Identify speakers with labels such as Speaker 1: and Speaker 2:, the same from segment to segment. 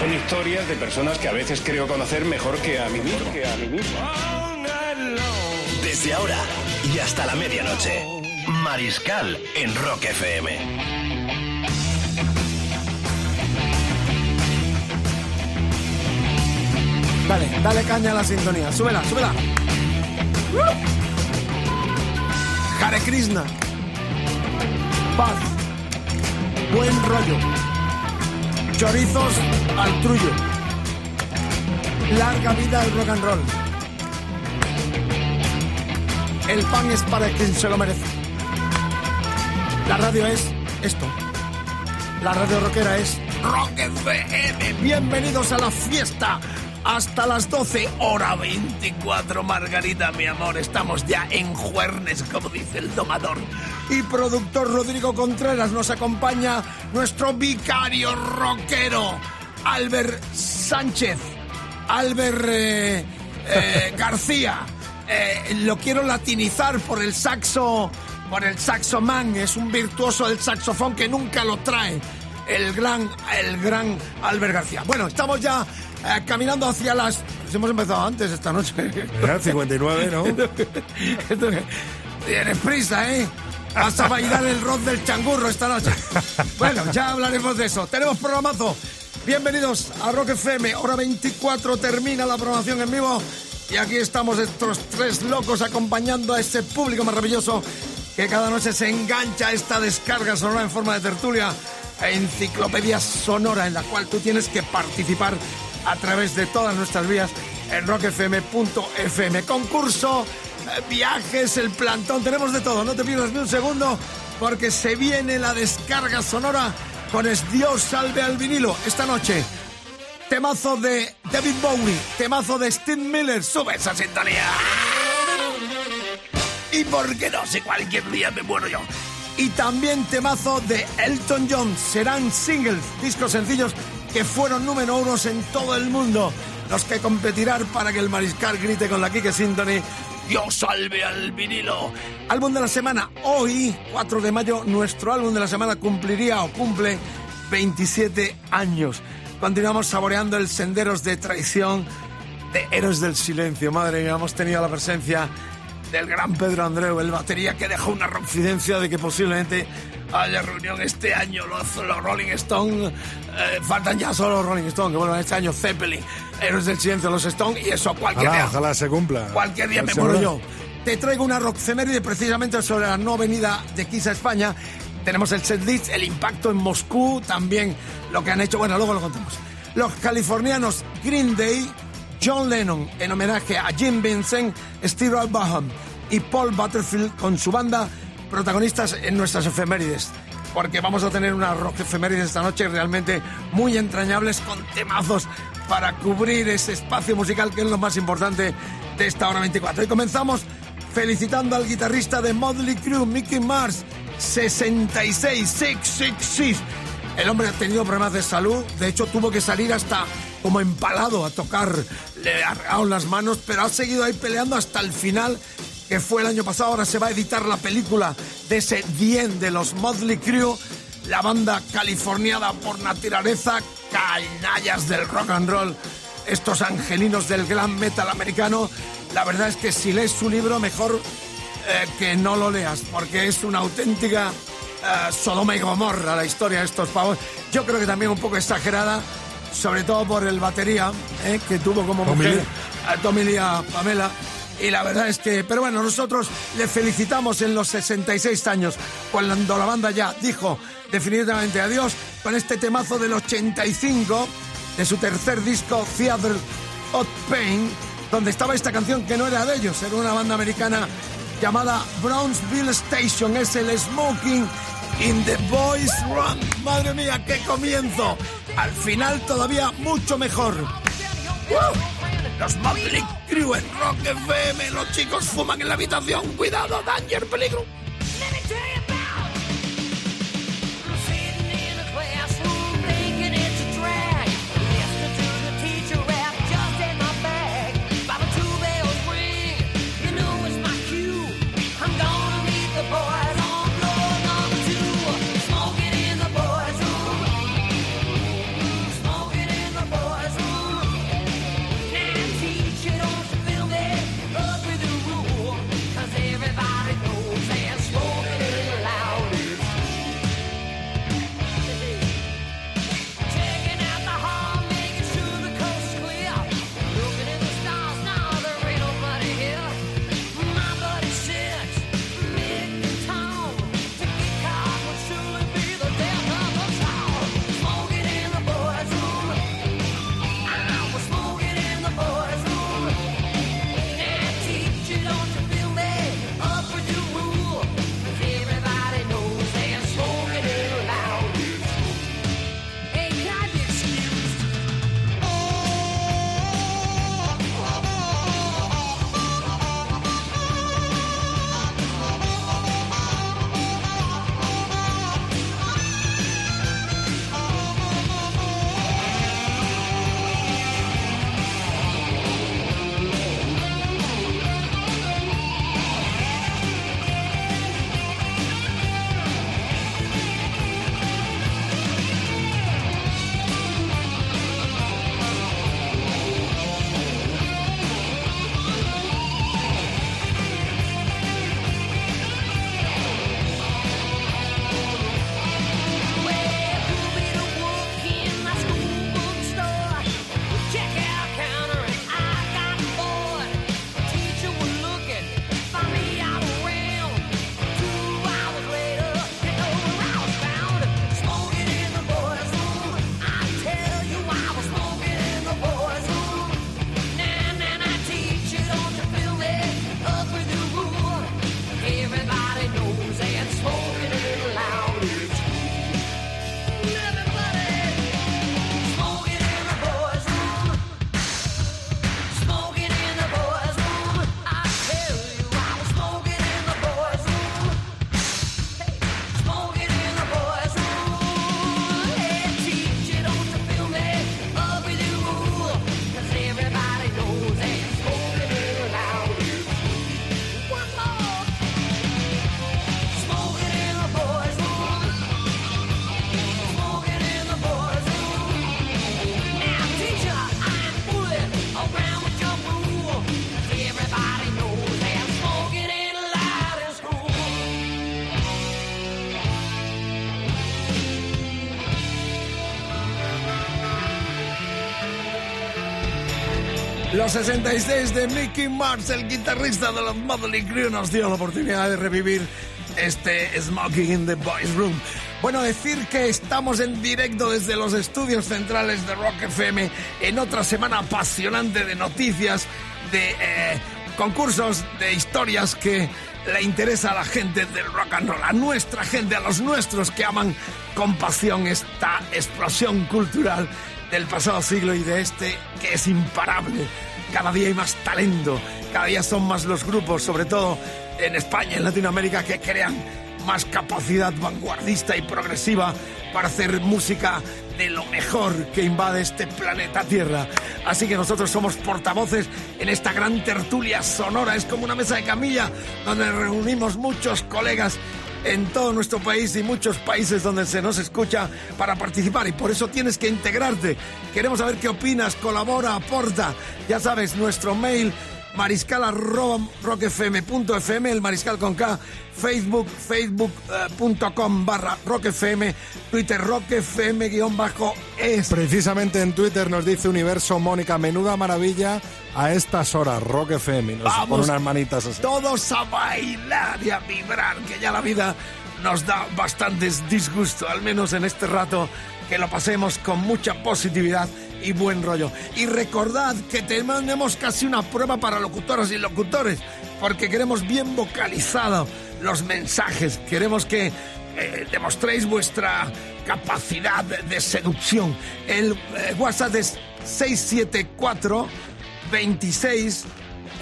Speaker 1: Son historias de personas que a veces creo conocer mejor que a mí mismo. Que a mí mismo.
Speaker 2: Desde ahora y hasta la medianoche, Mariscal en Rock FM.
Speaker 3: Dale, dale caña a la sintonía. Súbela, súbela. Hare Krishna. Paz. Buen rollo. Chorizos al trullo. Larga vida al rock and roll. El pan es para quien se lo merece. La radio es esto. La radio rockera es Rock FM. Bienvenidos a la fiesta. Hasta las 12, hora 24, Margarita, mi amor. Estamos ya en Juernes, como dice el domador. Y productor Rodrigo Contreras nos acompaña nuestro vicario rockero, Albert Sánchez. Albert eh, eh, García. Eh, lo quiero latinizar por el saxo, por el saxoman. Es un virtuoso del saxofón que nunca lo trae. El gran, el gran Albert García. Bueno, estamos ya eh, caminando hacia las. pues hemos empezado antes esta noche.
Speaker 4: Era el 59, ¿no?
Speaker 3: Tienes prisa, ¿eh? Vas a bailar el rock del changurro esta noche. Bueno, ya hablaremos de eso. Tenemos programazo. Bienvenidos a Rock FM. Hora 24 termina la programación en vivo. Y aquí estamos estos tres locos acompañando a este público maravilloso que cada noche se engancha a esta descarga sonora en forma de tertulia e enciclopedia sonora en la cual tú tienes que participar a través de todas nuestras vías en rockfm.fm. Concurso, viajes, el plantón, tenemos de todo. No te pierdas ni un segundo porque se viene la descarga sonora con Es Dios salve al vinilo esta noche. Temazo de David Bowie, temazo de Steve Miller, sube esa sintonía. Y por qué no, si cualquier día me muero yo. Y también temazo de Elton John, serán singles, discos sencillos que fueron número unos en todo el mundo. Los que competirán para que el mariscal grite con la Kike Symphony. Dios salve al vinilo. Álbum de la semana. Hoy, 4 de mayo, nuestro álbum de la semana cumpliría o cumple 27 años. Continuamos saboreando el Senderos de Traición de Héroes del Silencio. Madre mía, hemos tenido la presencia del gran Pedro Andreu, el batería que dejó una confidencia de que posiblemente haya reunión este año. Los, los Rolling Stones, eh, faltan ya solo los Rolling Stones, que bueno, este año Zeppelin, Héroes del Silencio, los Stones, y eso cualquier
Speaker 4: Ojalá,
Speaker 3: día.
Speaker 4: ojalá se cumpla.
Speaker 3: Cualquier día me muero yo. Te traigo una rockfeméride precisamente sobre la no venida de Kiss a España. Tenemos el setlist, el impacto en Moscú, también lo que han hecho. Bueno, luego lo contamos. Los californianos Green Day, John Lennon en homenaje a Jim Vincent, Steve Vaughan y Paul Butterfield con su banda protagonistas en nuestras efemérides. Porque vamos a tener una rock efemérides esta noche realmente muy entrañables con temazos para cubrir ese espacio musical que es lo más importante de esta hora 24. Y comenzamos felicitando al guitarrista de Motley Crue, Mickey Mars, 66, 666. El hombre ha tenido problemas de salud, de hecho tuvo que salir hasta como empalado a tocar, le arregaron las manos, pero ha seguido ahí peleando hasta el final, que fue el año pasado. Ahora se va a editar la película de ese Dien de los Motley Crue, la banda californiada por naturaleza, canallas del rock and roll, estos angelinos del glam metal americano. La verdad es que si lees su libro, mejor eh, que no lo leas, porque es una auténtica eh, Sodoma y Gomorra la historia de estos pavos. Yo creo que también un poco exagerada, sobre todo por el batería, eh, que tuvo como mujer
Speaker 4: Lee.
Speaker 3: a Tommy Lee, a Pamela. Y la verdad es que, pero bueno, nosotros le felicitamos en los 66 años, cuando la banda ya dijo definitivamente adiós, con este temazo del 85 de su tercer disco, Theater of Pain, donde estaba esta canción que no era de ellos, era una banda americana llamada Brownsville Station, es el Smoking in the Boys Run. Madre mía, qué comienzo. Al final todavía mucho mejor. ¡Uh!
Speaker 5: Los Motley Crue en Rock FM. Los chicos fuman en la habitación. Cuidado, danger, peligro. 66 de Mickey Mars, el guitarrista de los Motley Crue, nos dio la oportunidad de revivir este Smoking in the Boys Room. Bueno, decir que estamos en directo desde los estudios centrales de Rock FM en otra semana apasionante de noticias, de eh, concursos, de historias que le interesa a la gente del rock and roll, a nuestra gente, a los nuestros que aman con pasión esta explosión cultural del pasado siglo y de este que es imparable. Cada día hay más talento, cada día son más los grupos, sobre todo en España, en Latinoamérica, que crean más capacidad vanguardista y progresiva para hacer música de lo mejor que invade este planeta Tierra. Así que nosotros somos portavoces en esta gran tertulia sonora. Es como una mesa de camilla donde reunimos muchos colegas en todo nuestro país y muchos países donde se nos escucha para participar y por eso tienes que integrarte. Queremos saber qué opinas, colabora, aporta. Ya sabes, nuestro mail mariscal arroba rockfm.fm, el mariscal con K, Facebook, facebook.com barra rockfm, Twitter rockfm guion bajo es.
Speaker 4: Precisamente en Twitter nos dice Universo Mónica, menuda maravilla a estas horas, Rock FM. Nos
Speaker 5: Vamos.
Speaker 4: pone unas manitas así.
Speaker 5: Todos a bailar y a vibrar, que ya la vida nos da bastantes disgusto, al menos en este rato, que lo pasemos con mucha positividad y buen rollo. Y recordad que tenemos casi una prueba para locutoras y locutores, porque queremos bien vocalizado los mensajes, queremos que eh, demostréis vuestra capacidad de, seducción. El eh, WhatsApp es 674
Speaker 3: 26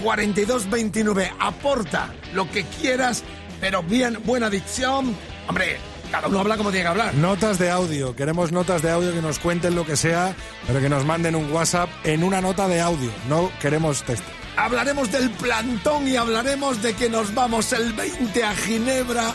Speaker 3: 42 29. Aporta lo que quieras, pero bien, buena dicción. Hombre, cada uno habla como tiene que hablar.
Speaker 4: Notas de audio. Queremos notas de audio que nos cuenten lo que sea, pero que nos manden un WhatsApp en una nota de audio. No queremos texto.
Speaker 3: Hablaremos del plantón y hablaremos de que nos vamos el 20 a Ginebra.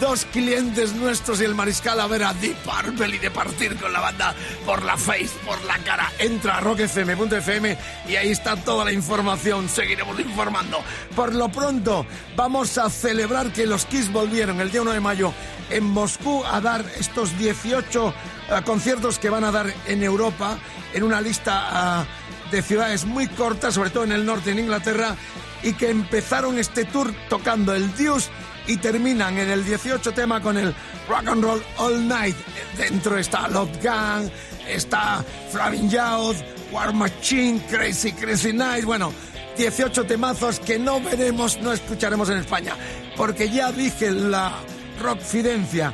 Speaker 3: Dos clientes nuestros y el mariscal a ver a Deep Purple y de partir con la banda por la face, por la cara. Entra a rockfm.fm y ahí está toda la información. Seguiremos informando. Por lo pronto, vamos a celebrar que los Kiss volvieron el día 1 de mayo en Moscú a dar estos 18 eh, conciertos que van a dar en Europa en una lista ah, de ciudades muy cortas, sobre todo en el norte, en Inglaterra, y que empezaron este tour tocando el Deuce y terminan en el 18 tema con el Rock and Roll All Night. Dentro está Love Gang, está Flavin Youth, War Machine, Crazy Crazy Night, bueno, 18 temazos que no veremos, no escucharemos en España, porque ya dije la Rockfidencia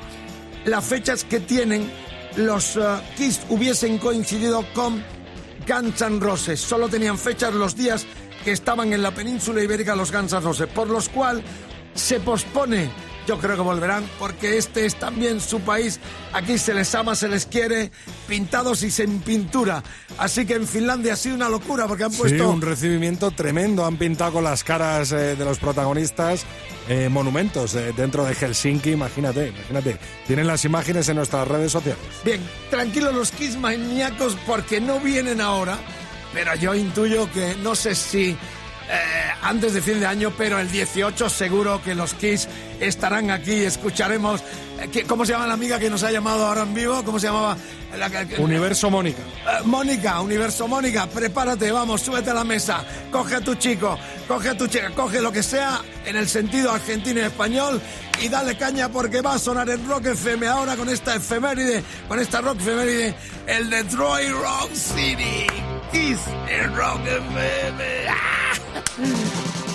Speaker 3: las fechas que tienen los eh, Kiss hubiesen coincidido con Guns N' Roses. Solo tenían fechas los días que estaban en la península ibérica los Guns N' Roses, por los cual se pospone. Yo creo que volverán porque este es también su país. Aquí se les ama, se les quiere, pintados y sin pintura. Así que en Finlandia ha sido una locura porque han
Speaker 4: Sí,
Speaker 3: puesto
Speaker 4: un recibimiento tremendo. Han pintado con las caras eh, de los protagonistas eh, monumentos eh, dentro de Helsinki. Imagínate, imagínate. Tienen las imágenes en nuestras redes sociales.
Speaker 3: Bien, tranquilos los Kiss maníacos porque no vienen ahora, pero yo intuyo que no sé si eh, antes de fin de año, pero el 18 seguro que los Kiss estarán aquí. Escucharemos. eh, ¿Cómo se llama la amiga que nos ha llamado ahora en vivo? ¿Cómo se llamaba? La, que-
Speaker 4: Universo Mónica.
Speaker 3: Eh, Mónica, Universo Mónica, prepárate, vamos, súbete a la mesa, coge a tu chico, coge a tu chica, coge lo que sea en el sentido argentino y español y dale caña porque va a sonar en Rock FM ahora con esta efeméride, con esta Rock efeméride, el Detroit Rock City, Kiss en Rock FM. ¡Ah!
Speaker 6: うん。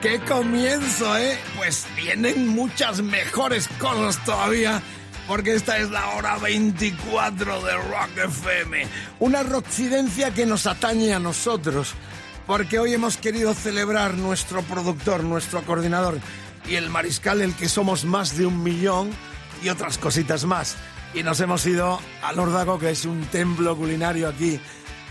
Speaker 3: ¡Qué comienzo, eh! Pues vienen muchas mejores cosas todavía, porque esta es la hora 24 de Rock FM. Una rockcidencia que nos atañe a nosotros, porque hoy hemos querido celebrar nuestro productor, nuestro coordinador y el mariscal, el que somos más de un millón y otras cositas más. Y nos hemos ido al Órdago, que es un templo culinario aquí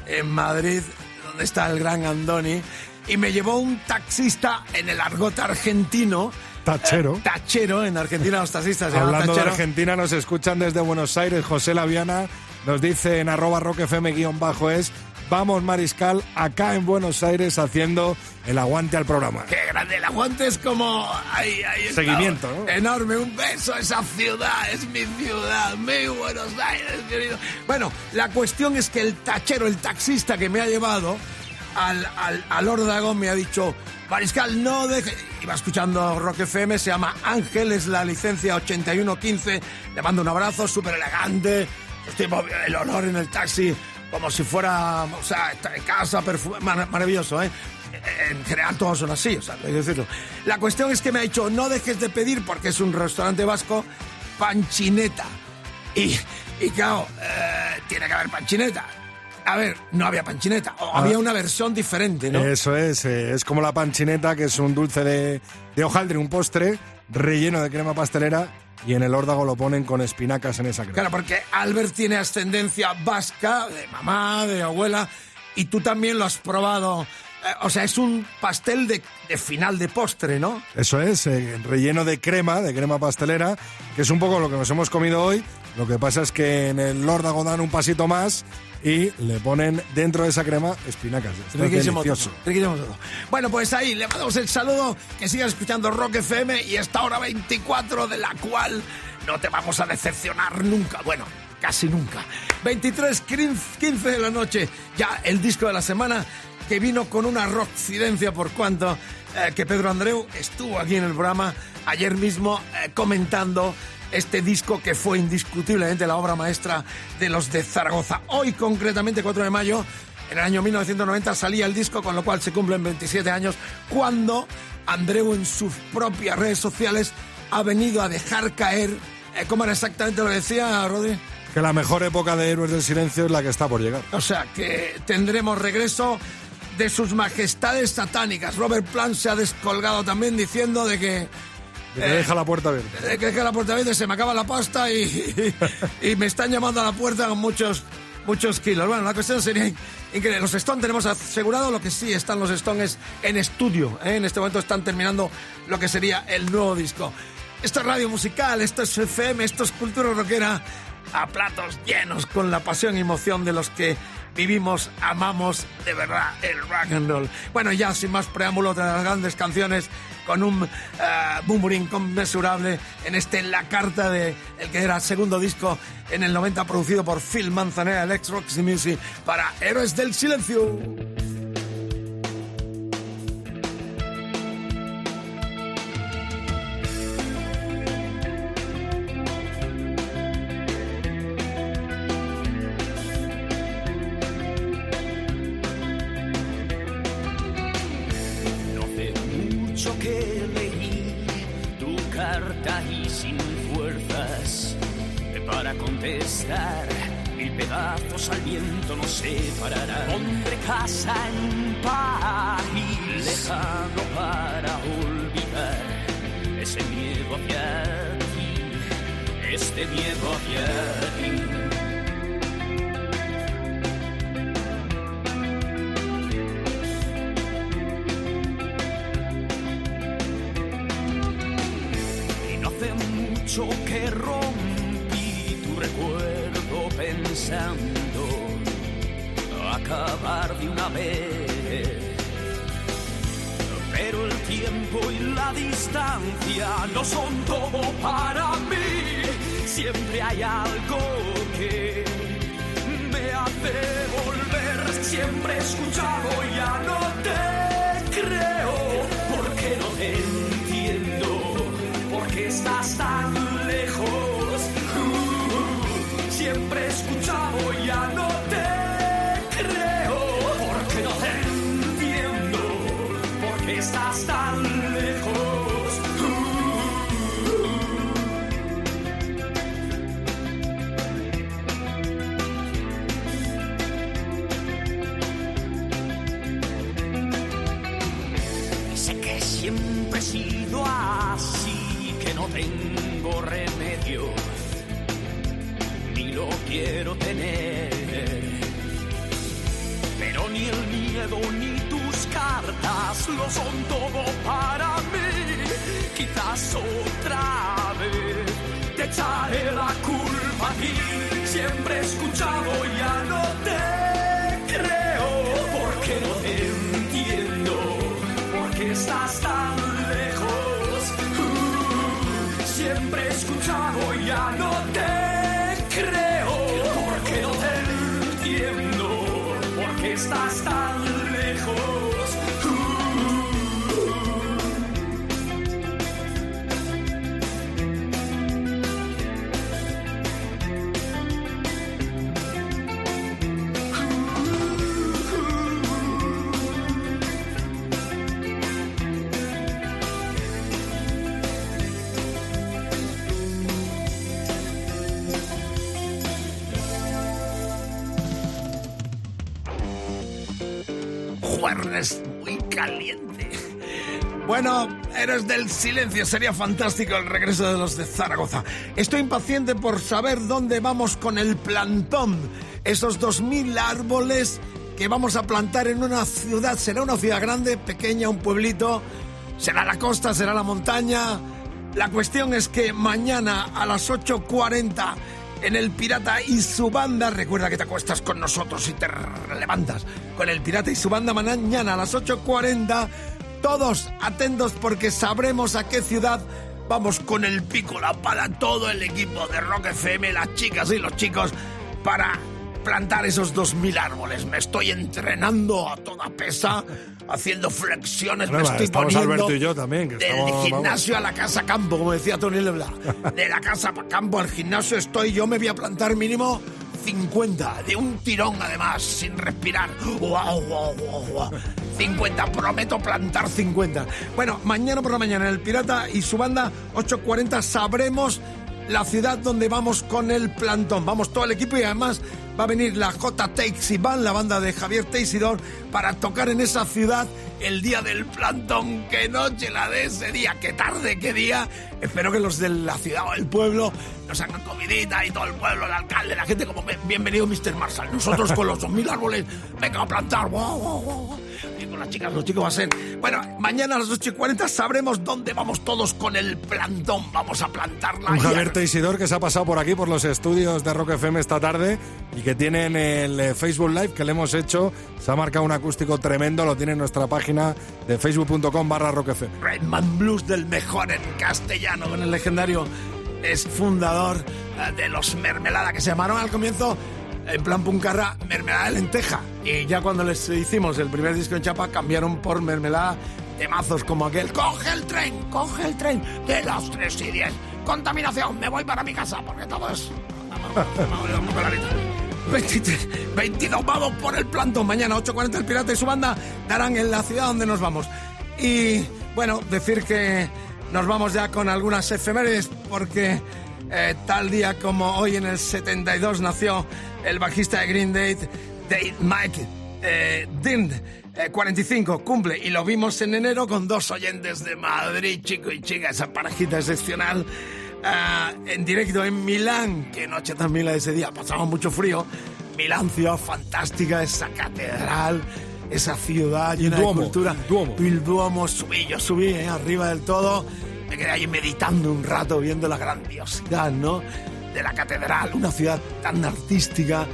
Speaker 3: en Madrid, donde está el gran Andoni, y me llevó un taxista en el argot argentino.
Speaker 4: Tachero.
Speaker 3: eh, tachero, en Argentina los taxistas
Speaker 4: Hablando de. Argentina, nos escuchan desde Buenos Aires. José Laviana nos dice en arroba rockfm guion bajo es Vamos Mariscal, acá en Buenos Aires haciendo el aguante al programa.
Speaker 3: Qué grande, el aguante es como... Ahí, ahí está.
Speaker 4: Seguimiento, ¿no?
Speaker 3: Enorme, un beso a esa ciudad, es mi ciudad, mi Buenos Aires, querido. Bueno, la cuestión es que el tachero, el taxista que me ha llevado al, al, al me ha dicho, Mariscal, no deje... Iba escuchando Rock FM, se llama Ángel, es la licencia 8115, le mando un abrazo, súper elegante, tipo, el olor en el taxi, como si fuera, o sea, está en casa, perfu- mar- maravilloso, ¿eh? En general todos son así, o sea, hay que decirlo. La cuestión es que me ha dicho, no dejes de pedir, porque es un restaurante vasco, panchineta. Y, y claro, eh, tiene que haber panchineta. A ver, no había panchineta, o había una versión diferente, ¿no?
Speaker 4: Eso es, eh, es como la panchineta, que es un dulce de, de hojaldre, un postre relleno de crema pastelera y en el órdago lo ponen con espinacas en esa crema.
Speaker 3: Claro, porque Albert tiene ascendencia vasca, de mamá, de abuela, y tú también lo has probado. Eh, o sea, es un pastel de, de final de postre, ¿no?
Speaker 4: Eso es, eh, relleno de crema, de crema pastelera, que es un poco lo que nos hemos comido hoy. Lo que pasa es que en el órdago dan un pasito más y le ponen dentro de esa crema espinacas. Esto es
Speaker 3: Riquísimo
Speaker 4: delicioso.
Speaker 3: todo, riquísimo todo. Bueno, pues ahí le mandamos el saludo, que sigas escuchando Rock FM y esta hora 24 de la cual no te vamos a decepcionar nunca. Bueno, casi nunca. 23, 15 de la noche, ya el disco de la semana que vino con una rockcidencia por cuanto eh, que Pedro Andreu estuvo aquí en el programa ayer mismo eh, comentando este disco que fue indiscutiblemente la obra maestra de los de Zaragoza. Hoy, concretamente, 4 de mayo, en el año 1990 salía el disco, con lo cual se cumplen 27 años, cuando Andreu en sus propias redes sociales ha venido a dejar caer, eh, ¿cómo era exactamente lo que decía, Rodri?
Speaker 4: Que la mejor época de Héroes del Silencio es la que está por llegar.
Speaker 3: O sea, que tendremos regreso de sus majestades satánicas. Robert Plant se ha descolgado también diciendo de que
Speaker 4: De que deja la puerta abierta.
Speaker 3: de que deje la puerta abierta, se me acaba la pasta y, y, me están llamando a la puerta con muchos muchos kilos. Bueno, la cuestión sería in- increíble. Los Stones tenemos asegurado lo que sí están los Stones en estudio. ¿eh? En este momento están terminando lo que sería el nuevo disco. Esto es radio musical, esto es FM, esto es cultura rockera a platos llenos con la pasión y emoción de los que vivimos, amamos de verdad el rock and roll. Bueno, ya sin más preámbulo, de las grandes canciones con un uh, boom inconmensurable en este La Carta de el que era el segundo disco en el 90 producido por Phil Manzanera, Electro Roxy Music para Héroes del Silencio.
Speaker 7: Pedazos al viento nos separarán. Pondré casa en país lejano para olvidar ese miedo hacia ti, este miedo hacia ti. Que rompí acabar de una vez. Pero el tiempo y la distancia no son todo para mí. Siempre hay algo que me hace volver. Siempre he escuchado, ya no te creo. Porque no te entiendo. Porque estás tan lejos. Siempre escuchado, ya no lo son todo para mí. Quizás otra vez te echaré la culpa a ti. Siempre he escuchado, ya no
Speaker 3: Jueves muy caliente. Bueno, eres del silencio, sería fantástico el regreso de los de Zaragoza. Estoy impaciente por saber dónde vamos con el plantón. Esos dos mil árboles que vamos a plantar en una ciudad. ¿Será una ciudad grande, pequeña, un pueblito? ¿Será la costa? ¿Será la montaña? La cuestión es que mañana a las 8.40 en el Pirata y su banda, recuerda que te acuestas con nosotros y te levantas con el Pirata y su banda mañana a las 8.40, todos atentos porque sabremos a qué ciudad vamos con el pico, la pala, todo el equipo de Rock FM, las chicas y los chicos, para plantar esos 2.000 árboles. Me estoy entrenando a toda pesa, haciendo flexiones, me
Speaker 4: Prueba,
Speaker 3: estoy poniendo
Speaker 4: Alberto y yo también, que
Speaker 3: del
Speaker 4: estamos,
Speaker 3: gimnasio a la casa campo, como decía Tony Leblanc. De la casa campo al gimnasio estoy, yo me voy a plantar mínimo 50, de un tirón además, sin respirar. Guau, guau, guau. 50, prometo plantar 50. Bueno, mañana por la mañana el Pirata y su banda, 8.40, sabremos la ciudad donde vamos con el plantón. Vamos todo el equipo y además va a venir la J Takes Band, la banda de Javier Teisidor, para tocar en esa ciudad el día del plantón. ¡Qué noche la de ese día! ¡Qué tarde, qué día! Espero que los de la ciudad o el pueblo nos hagan comidita y todo el pueblo, el alcalde, la gente como "Bien- bienvenido Mr. Marshall. Nosotros con los 2.000 árboles, venga a plantar. ¡Guau, guau, guau, guau! Y con las chicas, los chicos va a ser. Bueno, mañana a las 8 y 40 sabremos dónde vamos todos con el plantón. Vamos a plantarla.
Speaker 4: Un Javier Teisidor que se ha pasado por aquí, por los estudios de Rock FM esta tarde y que tienen el eh, Facebook Live que le hemos hecho. Se ha marcado un acústico tremendo, lo tiene en nuestra página de facebook.com barra Rock FM.
Speaker 3: Redman Blues del mejor en castellano, con el legendario es fundador eh, de los Mermelada, que se llamaron al comienzo, en plan puncarra, Mermelada de Lenteja. Y ya cuando les hicimos el primer disco en Chapa, cambiaron por Mermelada temazos como aquel, coge el tren, coge el tren, de las 3 y 10, contaminación, me voy para mi casa, porque todo es... 23, 22 vamos por el plantón. Mañana 8.40 el Pirata y su banda darán en la ciudad donde nos vamos. Y bueno, decir que nos vamos ya con algunas efemérides porque eh, tal día como hoy en el 72 nació el bajista de Green Day, Dave Mike eh, eh, 45 cumple y lo vimos en enero con dos oyentes de Madrid, chico y chica, esa parejita excepcional. Ah, en directo en Milán, que noche también la de ese día, pasaba mucho frío. Milán, ciudad fantástica, esa catedral, esa ciudad llena
Speaker 4: Duomo,
Speaker 3: de cultura.
Speaker 4: el Duomo.
Speaker 3: Duomo, subí, yo subí eh, arriba del todo. Me quedé ahí meditando un rato, viendo la grandiosidad, ¿no? De la catedral, una ciudad tan artística,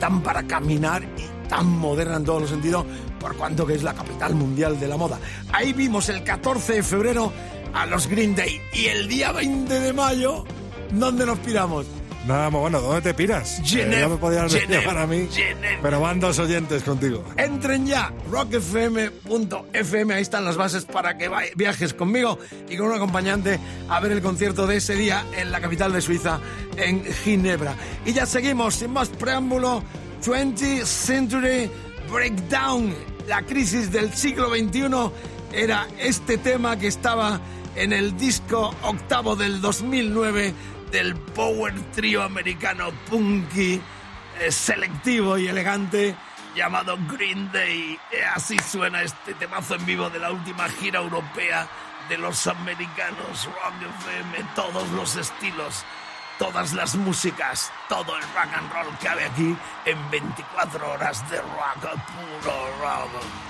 Speaker 3: tan para caminar y tan moderna en todos los sentidos, por cuanto que es la capital mundial de la moda. Ahí vimos el 14 de febrero a los Green Day y el día 20 de mayo, ¿dónde nos piramos?
Speaker 4: Nada bueno, ¿dónde te piras?
Speaker 3: Genève,
Speaker 4: Eh, ya me podías
Speaker 3: Genève,
Speaker 4: llamar a mí,
Speaker 3: Genève.
Speaker 4: pero van dos oyentes contigo.
Speaker 3: Entren ya, rockfm.fm, ahí están las bases para que viajes conmigo y con un acompañante a ver el concierto de ese día en la capital de Suiza, en Ginebra. Y ya seguimos, sin más preámbulo, 20th Century Breakdown, la crisis del siglo XXI, era este tema que estaba en el disco octavo del 2009 del power trio americano punky, eh, selectivo y elegante llamado Green Day. Eh, Así suena este temazo en vivo de la última gira europea de los americanos. Rock FM, todos los estilos, todas las músicas, todo el rock and roll cabe aquí en 24 horas de rock, puro rock.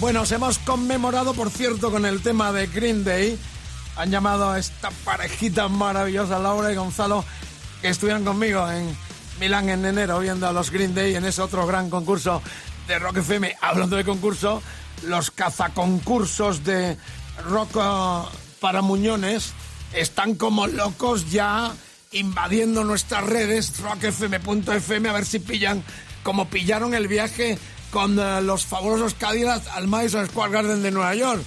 Speaker 3: Bueno, os hemos conmemorado, por cierto, con el tema de Green Day. Han llamado a esta parejita maravillosa, Laura y Gonzalo, que estuvieron conmigo en Milán en enero viendo a los Green Day en ese otro gran concurso de Rock FM. Hablando de concurso, los cazaconcursos de rock eh, para muñones están como locos ya invadiendo nuestras redes, rockfm.fm, a ver si pillan, como pillaron el viaje con eh, los fabulosos Cadillacs al Madison Square Garden de Nueva York.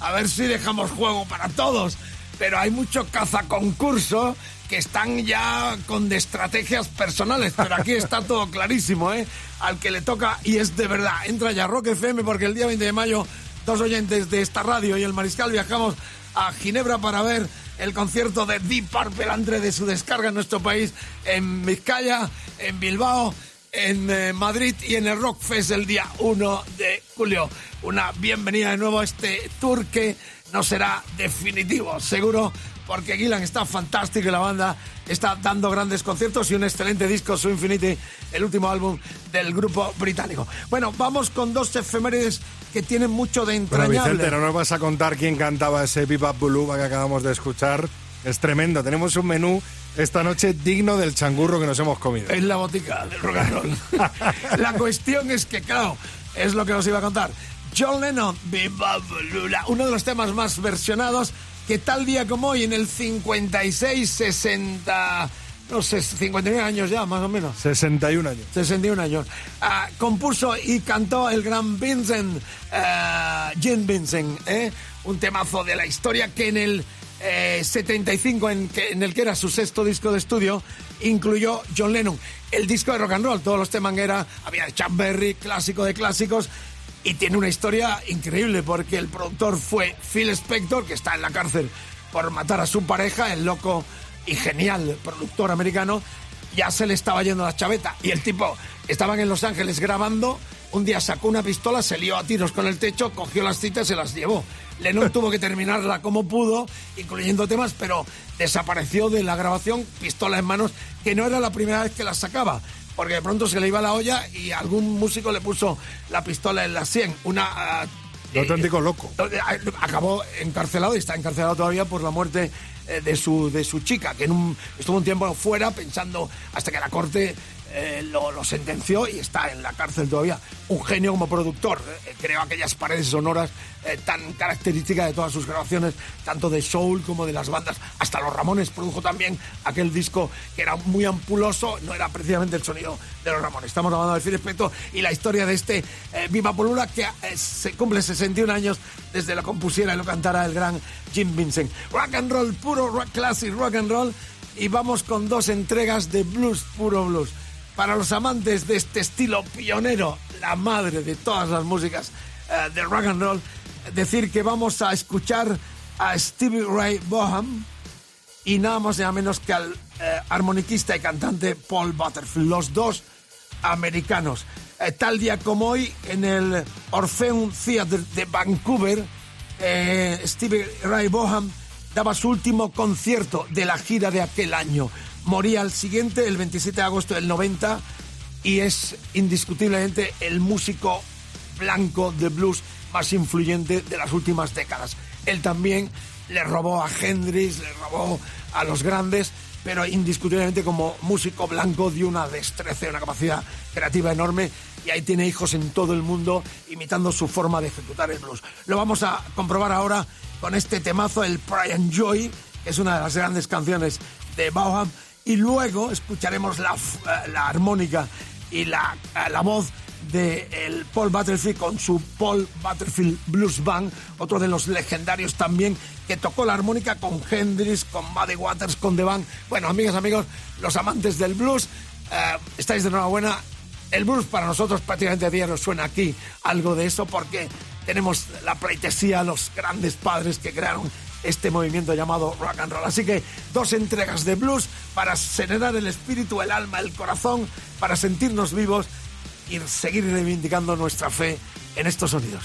Speaker 3: A ver si dejamos juego para todos. Pero hay mucho cazaconcurso que están ya con de estrategias personales. Pero aquí está todo clarísimo, ¿eh? Al que le toca, y es de verdad, entra ya Rock FM porque el día 20 de mayo dos oyentes de esta radio y el Mariscal viajamos a Ginebra para ver el concierto de Deep Purple antes de su descarga en nuestro país, en Vizcaya, en Bilbao, en eh, Madrid y en el Rock Fest el día 1 de julio. Una bienvenida de nuevo a este tour que no será definitivo, seguro, porque Gillan está fantástico y la banda está dando grandes conciertos y un excelente disco, Su Infinity, el último álbum del grupo británico. Bueno, vamos con dos efemérides que tienen mucho de entrañable.
Speaker 4: Vicente, no nos vas a contar quién cantaba ese Bebop Buluba que acabamos de escuchar. Es tremendo. Tenemos un menú esta noche digno del changurro que nos hemos comido.
Speaker 3: Es la botica del rock and roll. la cuestión es que, claro, es lo que os iba a contar. John Lennon, uno de los temas más versionados que tal día como hoy, en el 56, 60, no sé, 51 años ya, más o menos.
Speaker 4: 61 años.
Speaker 3: 61 años. Ah, compuso y cantó el gran Vincent, ah, Jim Vincent, ¿eh? un temazo de la historia que en el eh, 75, en, en el que era su sexto disco de estudio, incluyó John Lennon. El disco de rock and roll, todos los temas era, había Chuck Berry, clásico de clásicos, y tiene una historia increíble porque el productor fue Phil Spector, que está en la cárcel por matar a su pareja, el loco y genial productor americano, ya se le estaba yendo la chaveta. Y el tipo estaban en Los Ángeles grabando un día sacó una pistola, se lió a tiros con el techo, cogió las citas y se las llevó. Lennon tuvo que terminarla como pudo, incluyendo temas, pero desapareció de la grabación, pistola en manos, que no era la primera vez que las sacaba. Porque de pronto se le iba la olla y algún músico le puso la pistola en la sien. Una ah,
Speaker 4: Un auténtico loco.
Speaker 3: eh, acabó encarcelado y está encarcelado todavía por la muerte eh, de su, de su chica, que en un- estuvo un tiempo fuera pensando hasta que la corte eh, lo, sentenció y está en la cárcel todavía. Un genio como productor. eh, creó aquellas paredes sonoras eh, tan características de todas sus grabaciones, tanto de soul como de las bandas. Hasta los Ramones produjo también aquel disco que era muy ampuloso, no era precisamente el sonido de los Ramones. Estamos hablando de Phil y la historia de este eh, Viva Polula que eh, se cumple 61 años desde lo compusiera y lo cantara el gran Jim Vincent. Rock and roll, puro rock classic, rock and roll. Y vamos con dos entregas de blues, puro blues. Para los amantes de este estilo pionero, la madre de todas las músicas eh, de rock and roll, decir que vamos a escuchar a Stevie Ray Vaughan y nada más y nada menos que al eh, armoniquista y cantante Paul Butterfield, los dos americanos. Eh, tal día como hoy, en el Orpheum Theatre de Vancouver, Stevie Ray Vaughan daba su último concierto de la gira de aquel año. Moría al siguiente, el 27 de agosto del 90, y es indiscutiblemente el músico blanco de blues más influyente de las últimas décadas. Él también le robó a Hendrix, le robó a los grandes, pero indiscutiblemente como músico blanco dio una destreza y una capacidad creativa enorme y ahí tiene hijos en todo el mundo imitando su forma de ejecutar el blues. Lo vamos a comprobar ahora con este temazo, el Pride and Joy, que es una de las grandes canciones de Bauham, y luego escucharemos la, eh, la armónica y la, eh, la voz de el Paul Butterfield con su Paul Butterfield Blues Band, otro de los legendarios también que tocó la armónica con Hendrix, con Buddy Waters, con The Band. Bueno, amigas, amigos, los amantes del blues, eh, estáis de enhorabuena. El blues para nosotros prácticamente a diario suena aquí algo de eso porque tenemos la pleitesía, los grandes padres que crearon este movimiento llamado rock and roll. Así que dos entregas de blues para serenar el espíritu, el alma, el corazón, para sentirnos vivos y seguir reivindicando nuestra fe en estos sonidos.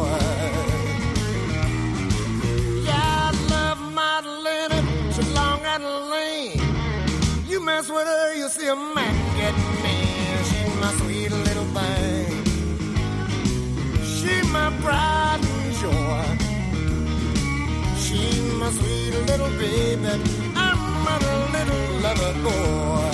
Speaker 8: sweet little baby. I'm a little lover boy.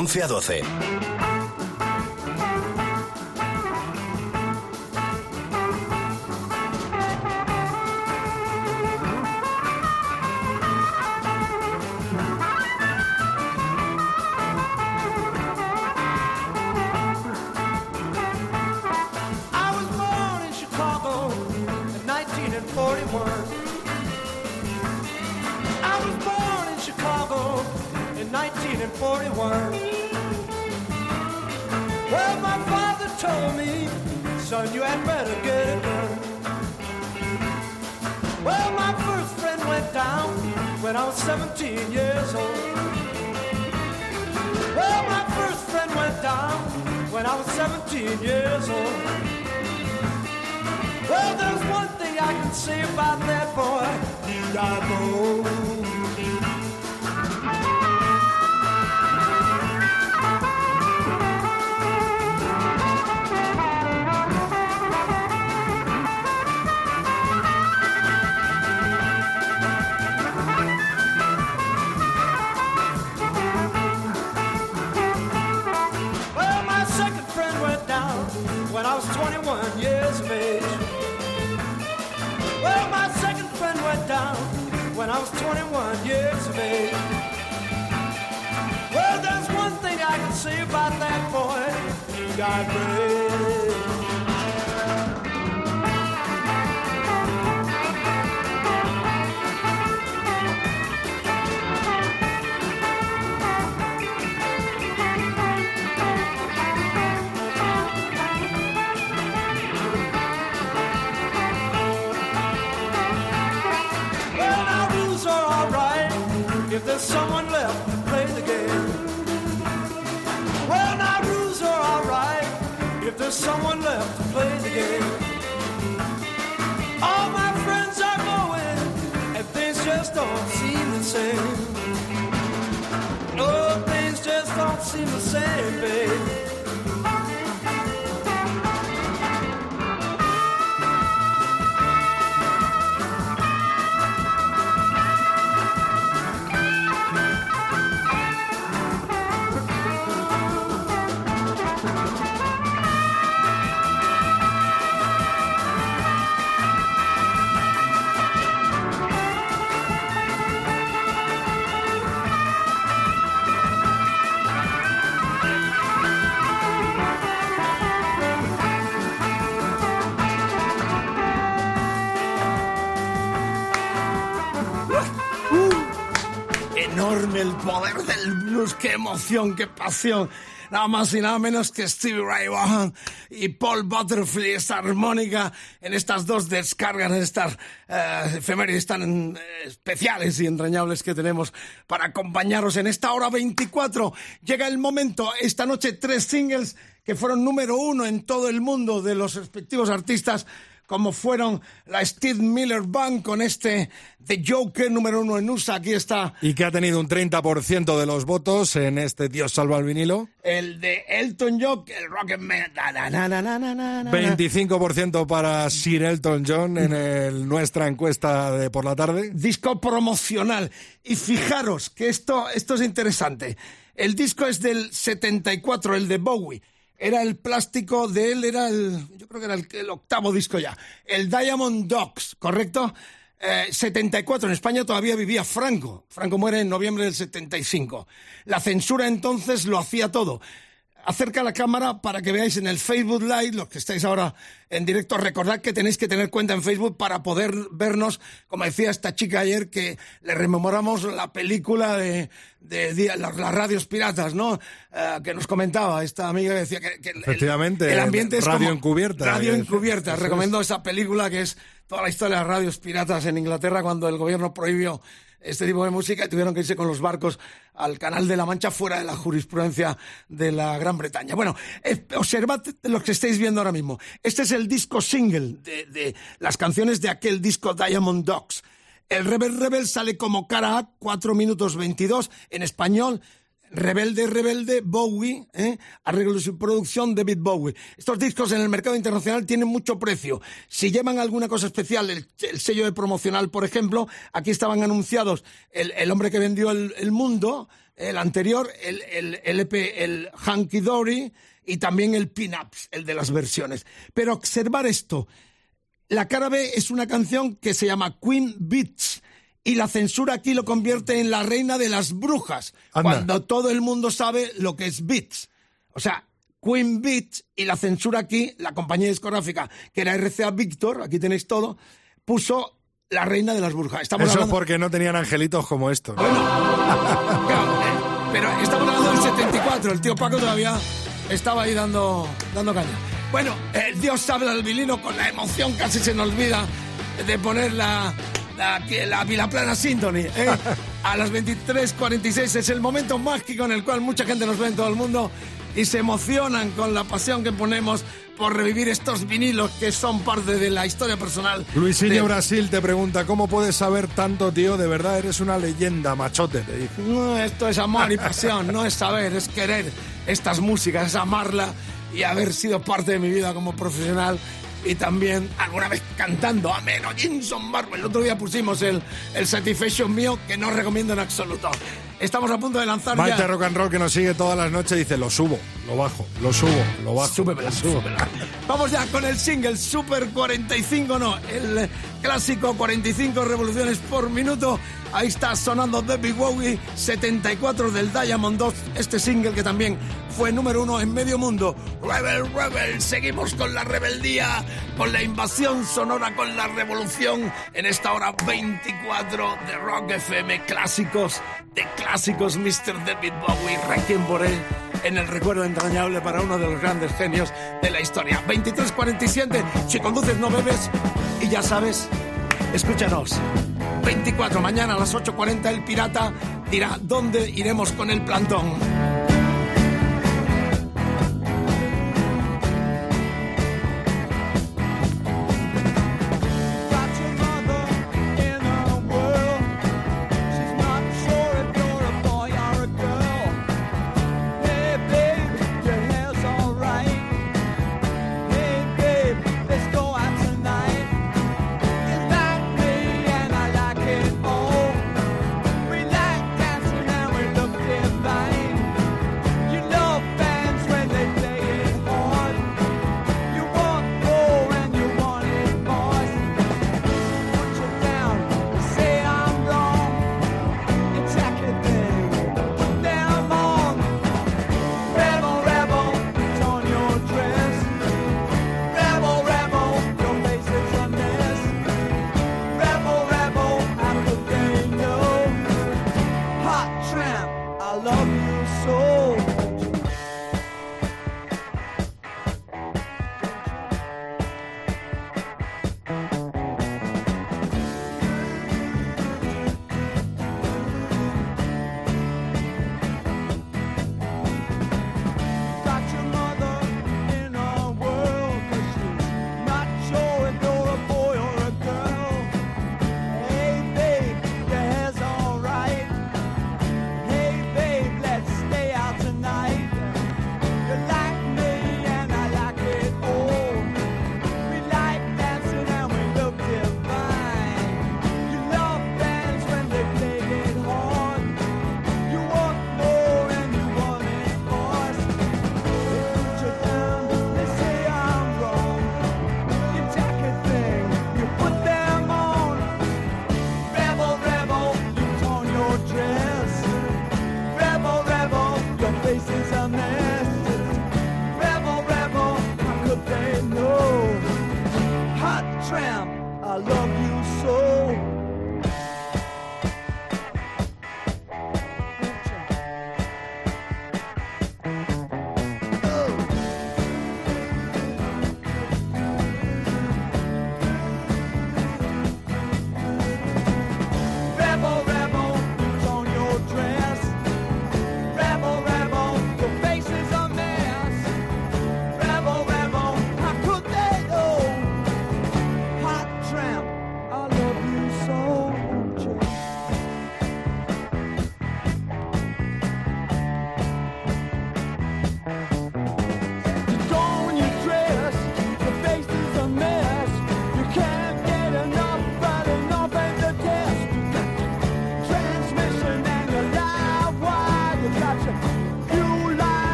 Speaker 2: 11 a 12.
Speaker 7: Was 21 years of age. Well, there's one thing I can say about that boy. He died brave. There's someone left to play the game. Well, now rules are alright if there's someone left to play the game. All my friends are going, and things just don't seem the same. No, things just don't seem the same, babe.
Speaker 3: Emoción, qué pasión. Nada más y nada menos que Stevie Ray Vaughan y Paul Butterfield, esta armónica en estas dos descargas, en estas eh, efemérides tan eh, especiales y entrañables que tenemos para acompañaros en esta hora 24. Llega el momento, esta noche tres singles que fueron número uno en todo el mundo de los respectivos artistas como fueron la Steve Miller Band con este The Joker número uno en USA. Aquí está
Speaker 4: Y que ha tenido un 30% de los votos en este Dios salva al vinilo.
Speaker 3: el de Elton John, el Rocketman. Na, na, na, na, na, na, na.
Speaker 4: 25% para Sir Elton John en el- nuestra encuesta de por la tarde.
Speaker 3: Disco promocional. Y fijaros que esto, esto es interesante. El disco es del 74, el de Bowie. Era el plástico de él, era el, yo creo que era el, octavo disco ya. El Diamond Dogs, ¿correcto? Eh, 74, en España todavía vivía Franco. Franco muere en noviembre del 75. La censura entonces lo hacía todo. Acerca la cámara para que veáis en el Facebook Live, los que estáis ahora en directo, recordad que tenéis que tener cuenta en Facebook para poder vernos, como decía esta chica ayer, que le rememoramos la película de, de, de las, las radios piratas, ¿no? Eh, que nos comentaba esta amiga que decía que,
Speaker 4: Efectivamente,
Speaker 3: el, ambiente es
Speaker 4: Radio
Speaker 3: como-
Speaker 4: Encubierta.
Speaker 3: Radio Encubierta,
Speaker 4: es.
Speaker 3: recomiendo esa película que es toda la historia de las radios piratas en Inglaterra cuando el gobierno prohibió este tipo de música tuvieron que irse con los barcos al Canal de la Mancha fuera de la jurisprudencia de la Gran Bretaña. Bueno, eh, observad lo que estáis viendo ahora mismo. Este es el disco single de, de las canciones de aquel disco Diamond Dogs. El Rebel Rebel sale como cara A, 4 minutos 22 en español. Rebelde, Rebelde, Bowie, ¿eh? arreglo y producción David Bowie. Estos discos en el mercado internacional tienen mucho precio. Si llevan alguna cosa especial, el, el sello de promocional, por ejemplo, aquí estaban anunciados el, el hombre que vendió el, el mundo, el anterior, el, el, el EP, el Hanky Dory y también el Pin-Ups, el de las versiones. Pero observar esto, la cara B es una canción que se llama Queen Beats y la censura aquí lo convierte en la reina de las brujas,
Speaker 4: Anda.
Speaker 3: cuando todo el mundo sabe lo que es Beats. O sea, Queen Beats y la censura aquí, la compañía discográfica, que era RCA Victor, aquí tenéis todo, puso la reina de las brujas. Estamos
Speaker 4: Eso es
Speaker 3: hablando-
Speaker 4: porque no tenían angelitos como estos. ¿no?
Speaker 3: Claro, eh, pero estamos hablando del 74, el tío Paco todavía estaba ahí dando, dando caña. Bueno, eh, Dios habla al vilino con la emoción, casi se nos olvida de poner la, la, que- la Vilaplana Symphony. ¿eh? A las 23.46 es el momento mágico en el cual mucha gente nos ve en todo el mundo y se emocionan con la pasión que ponemos por revivir estos vinilos que son parte de la historia personal.
Speaker 4: Luisinho
Speaker 3: de-
Speaker 4: Brasil te pregunta, ¿cómo puedes saber tanto, tío? De verdad eres una leyenda, machote, te dice.
Speaker 3: No, esto es amor y pasión, no es saber, es querer estas músicas, es amarla y haber sido parte de mi vida como profesional y también alguna vez cantando Amén o Jinson Barber. El otro día pusimos el, el Satisfaction mío que no recomiendo en absoluto. Estamos a punto de lanzar
Speaker 4: Maite
Speaker 3: ya.
Speaker 4: Rock and Roll que nos sigue todas las noches dice, lo subo, lo bajo, lo subo, lo bajo.
Speaker 3: Súbemela, súbemela. Vamos ya con el single Super 45, no, el clásico 45 revoluciones por minuto. Ahí está sonando David Bowie, 74 del Diamond 2, este single que también fue número uno en medio mundo. Rebel, Rebel, seguimos con la rebeldía, con la invasión sonora, con la revolución en esta hora 24 de Rock FM, clásicos de clásicos, Mr. David Bowie, Requiem por él en el recuerdo entrañable para uno de los grandes genios de la historia. 23.47, si conduces no bebes y ya sabes, escúchanos. 24, mañana a las 8.40 el pirata dirá dónde iremos con el plantón.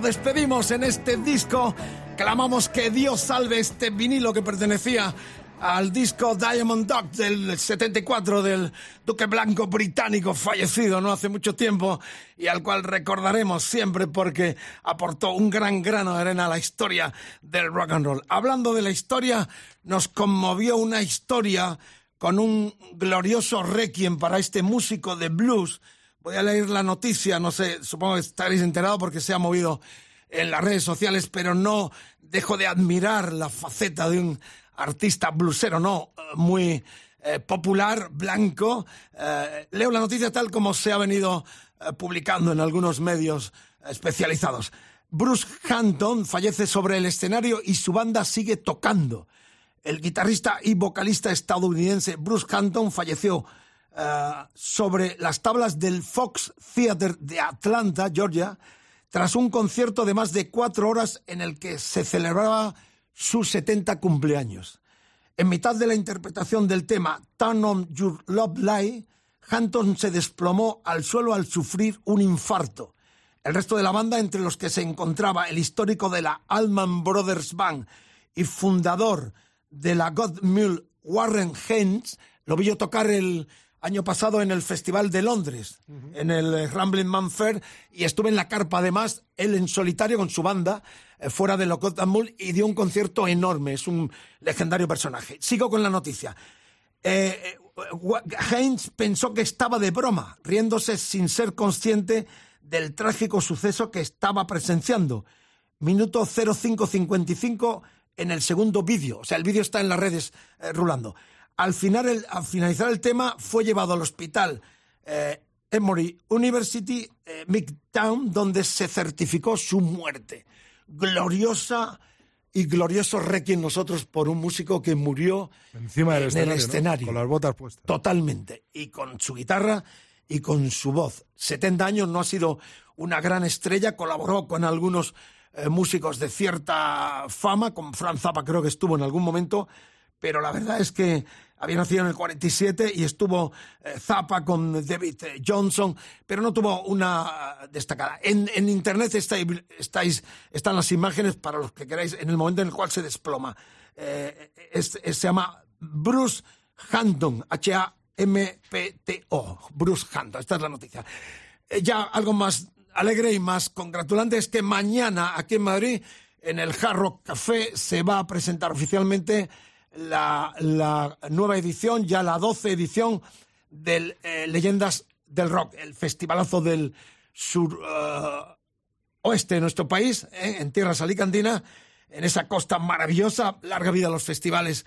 Speaker 3: Despedimos en este disco. Clamamos que Dios salve este vinilo que pertenecía al disco Diamond Dog del 74 del Duque Blanco británico fallecido no hace mucho tiempo y al cual recordaremos siempre porque aportó un gran grano de arena a la historia del rock and roll. Hablando de la historia, nos conmovió una historia con un glorioso requiem para este músico de blues Voy a leer la noticia, no sé, supongo que estaréis enterados porque se ha movido en las redes sociales, pero no dejo de admirar la faceta de un artista blusero, no, eh, muy eh, popular, blanco. Eh, leo la noticia tal como se ha venido publicando en algunos medios especializados. Bruce Hampton fallece sobre el escenario y su banda sigue tocando. El guitarrista y vocalista estadounidense Bruce Hampton falleció eh, sobre las tablas del Fox Theater de Atlanta, Georgia, tras un concierto de más de cuatro horas en el que se celebraba su 70 cumpleaños. En mitad de la interpretación del tema Turn on Your Love Light, Hampton se desplomó al suelo al sufrir un infarto. El resto de la banda, entre los que se encontraba el histórico de la Allman Brothers Band y fundador de la God Mule Warren Haynes, lo vi yo tocar el año pasado en el Festival de Londres, en el eh, Rambling Man Fair, y estuve en la carpa además, él en solitario con su banda, eh, fuera de lo God Mule, y dio un concierto enorme, es un legendario personaje. Sigo con la noticia. Eh, eh, Haynes pensó que estaba de broma, riéndose sin ser consciente del trágico suceso que estaba presenciando. Minuto 0555 en el segundo vídeo. O sea, el vídeo está en las redes eh, rulando. Al, final el- al finalizar el tema, fue llevado al hospital eh, Emory University, eh, Midtown, donde se certificó su muerte. Gloriosa y glorioso requiem nosotros por un músico que murió
Speaker 4: Encima del
Speaker 3: en
Speaker 4: escenario,
Speaker 3: el
Speaker 4: ¿no?
Speaker 3: escenario.
Speaker 4: Con las botas puestas.
Speaker 3: Totalmente. Y con su guitarra y con su voz. 70 años no ha sido una gran estrella, colaboró con algunos eh, músicos de cierta fama, con Franz Zappa creo que estuvo en algún momento, pero la verdad es que había nacido en el 47 y estuvo eh, Zappa con David eh, Johnson, pero no tuvo una eh, destacada. En, en internet estáis, están las imágenes para los que queráis en el momento en el cual se desploma. Eh, se llama Bruce Hampton, H-A-M-P-T-O, Bruce Hampton, esta es la noticia. Eh, ya algo más alegre y más congratulante es que mañana aquí en Madrid, en el Hard Café, se va a presentar oficialmente la, la nueva edición, ya la 12 edición del eh, Leyendas del Rock, el festivalazo del sur eh, oeste de nuestro país, eh, en tierras alicantinas, en esa costa maravillosa, larga vida a los festivales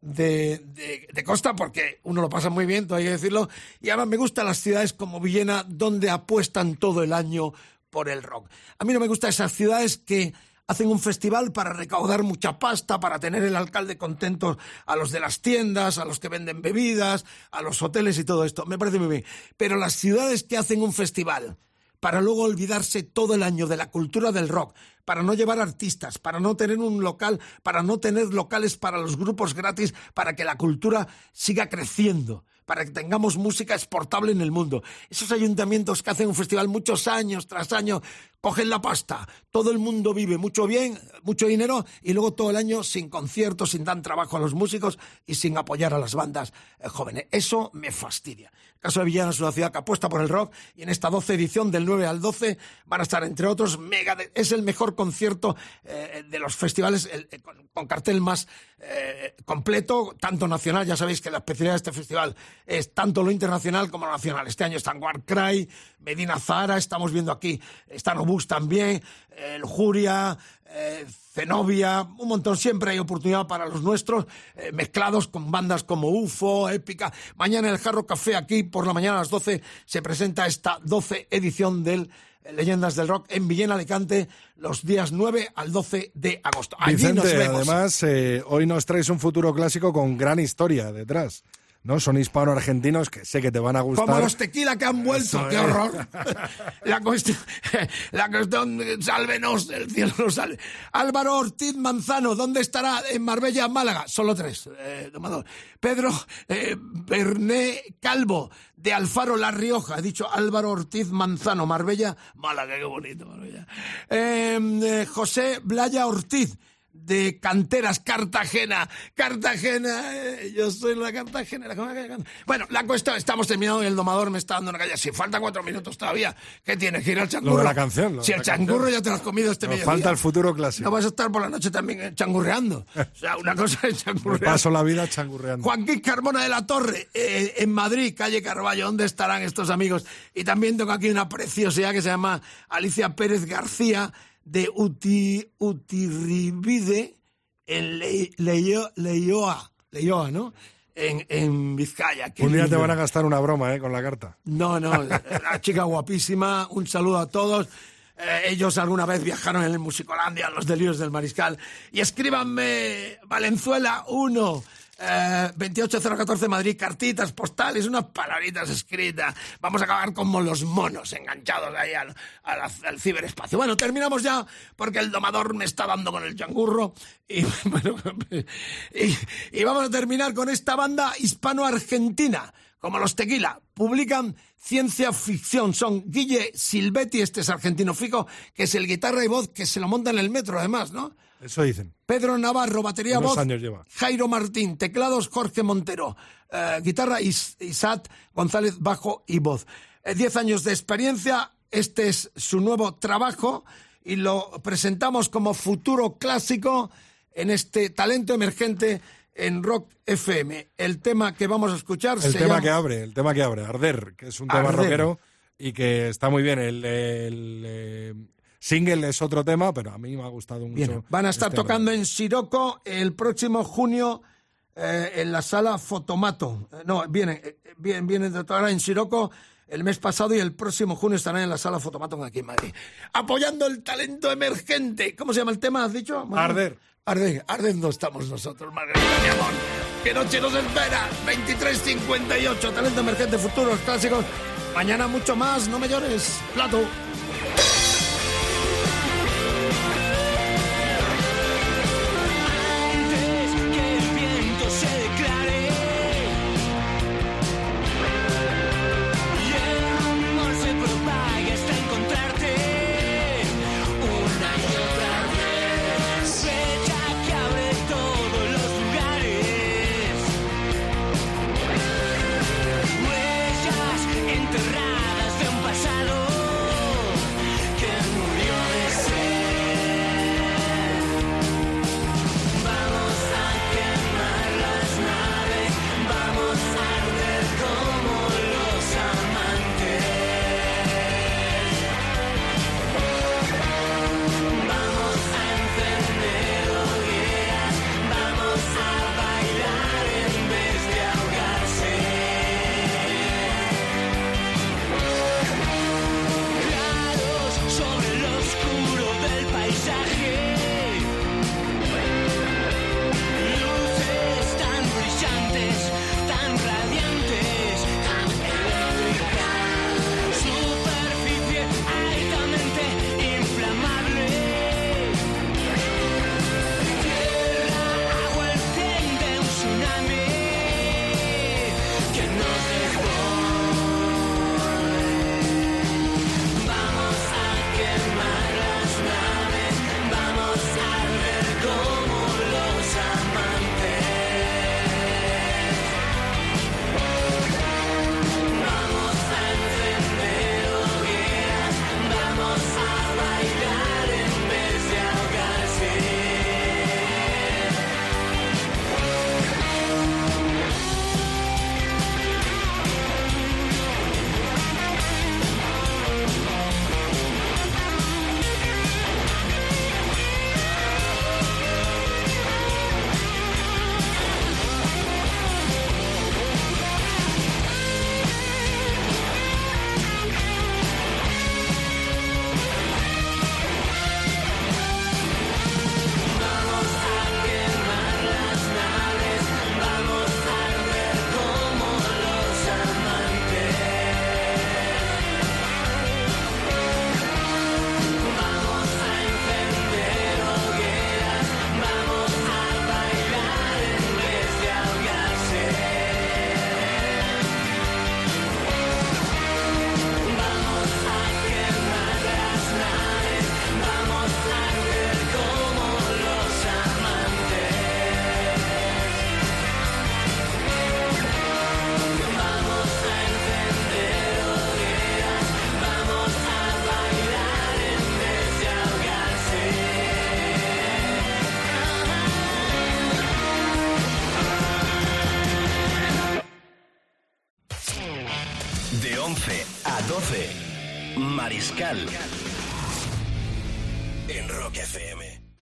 Speaker 3: de, de- de costa, porque uno lo pasa muy bien, todo hay que decirlo, y además me gustan las ciudades como Villena, donde apuestan todo el año por el rock. A mí no me gustan esas ciudades que hacen un festival para recaudar mucha pasta, para tener el alcalde contento a los de las tiendas, a los que venden bebidas, a los hoteles y todo esto. Me parece muy bien. Pero las ciudades que hacen un festival para luego olvidarse todo el año de la cultura del rock, para no llevar artistas, para no tener un local, para no tener locales para los grupos gratis, para que la cultura siga creciendo, para que tengamos música exportable en el mundo. Esos ayuntamientos que hacen un festival muchos años tras año, cogen la pasta, todo el mundo vive mucho bien, mucho dinero y luego todo el año sin conciertos, sin dar trabajo a los músicos y sin apoyar a las bandas eh, jóvenes. Eso me fastidia. Caso de Villena es una ciudad que apuesta por el rock y en esta 12 edición del 9 al 12 van a estar, entre otros, mega es el mejor concierto eh, de los festivales eh, con, cartel más eh, completo, tanto nacional, ya sabéis que la especialidad de este festival es tanto lo internacional como lo nacional. Este año están Warcry, Medina Zara, estamos viendo aquí, están Obús también, eh, Lujuria, eh, Zenobia, un montón, siempre hay oportunidad para los nuestros, eh, mezclados con bandas como UFO, Épica. Mañana en el Jarro Café, aquí por la mañana a las 12, se presenta esta 12 edición del eh, Leyendas del Rock en Villena, Alicante, los días 9 al 12 de agosto. Allí nos
Speaker 4: Vicente,
Speaker 3: vemos.
Speaker 4: además, eh, hoy nos traes un futuro clásico con gran historia detrás. ¿No? Son hispano-argentinos que sé que te van a gustar.
Speaker 3: Como los tequila que han vuelto, qué horror. la cuestión, la cuestión, sálvenos, el cielo nos salve. Álvaro Ortiz Manzano, ¿dónde estará? En Marbella, Málaga. Solo tres, eh. Pedro eh, Berné Calvo, de Alfaro, La Rioja. He dicho Álvaro Ortiz Manzano, Marbella, Málaga, qué bonito, Marbella. Eh, eh, José Blaya Ortiz de Canteras, Cartagena. Cartagena, eh, yo soy la Cartagena. la- Bueno, la cuestión, estamos terminando y el domador me está dando una calle. Si faltan cuatro minutos todavía, ¿qué tienes? ¿Que ir al changurro?
Speaker 4: Lo de la canción, lo de
Speaker 3: si
Speaker 4: la
Speaker 3: el changurro
Speaker 4: canción.
Speaker 3: ya te lo has comido este mediodía.
Speaker 4: falta el futuro clásico.
Speaker 3: No vas a estar por la noche también eh, changurreando. O sea, una cosa es
Speaker 4: Me
Speaker 3: changurreando.
Speaker 4: paso la vida changurreando.
Speaker 3: Joaquín Carmona de la Torre, eh, en Madrid, calle Carballo. ¿Dónde estarán estos amigos? Y también tengo aquí una preciosidad que se llama Alicia Pérez García, de Uti, Utirribide, en Le- Leio- Leioa, Leioa, ¿no? En, en Vizcaya.
Speaker 4: Un día te van a gastar una broma, ¿eh? Con la carta.
Speaker 3: No, no, la chica guapísima, un saludo a todos. Eh, ellos alguna vez viajaron en el Musicolandia, los delirios del Mariscal. Y escríbanme Valenzuela 1, eh, 28014 Madrid, cartitas, postales, unas palabritas escritas. Vamos a acabar como los monos enganchados ahí al, ciberespacio. Bueno, terminamos ya porque el domador me está dando con el changurro. Y vamos a terminar con esta banda hispano-argentina como los Tequila, publican ciencia ficción. Son Guille Silvetti, este es argentino fijo, que es el guitarra y voz que se lo monta en el metro, además, ¿no?
Speaker 4: Eso dicen.
Speaker 3: Pedro Navarro, batería,
Speaker 4: Unos
Speaker 3: voz.
Speaker 4: años lleva.
Speaker 3: Jairo Martín, teclados, Jorge Montero. eh, guitarra, Is- Isat González, bajo y voz. Eh, diez años de experiencia, este es su nuevo trabajo y lo presentamos como futuro clásico en este talento emergente en Rock FM. El tema que vamos a escuchar
Speaker 4: El
Speaker 3: se
Speaker 4: tema
Speaker 3: llama-
Speaker 4: que abre, el tema que abre, Arder, que es un tema
Speaker 3: Arder.
Speaker 4: rockero y que está muy bien. El, el, eh, single es otro tema, pero a mí me ha gustado mucho.
Speaker 3: Bien, van a estar
Speaker 4: este
Speaker 3: tocando en Siroco el próximo junio eh, en la sala Fotomato. Eh, no, vienen, eh, vienen, vienen de tocar en Siroco el mes pasado y el próximo junio estarán en la sala Fotomato aquí en Madrid. Apoyando el talento emergente. ¿Cómo se llama el tema, has dicho? Manuel?
Speaker 4: Arder.
Speaker 3: Arder, ardiendo estamos nosotros, Margarita, mi amor. ¿Qué noche nos espera? 23.58, talento emergente, futuros clásicos. Mañana mucho más, no me llores. Plato.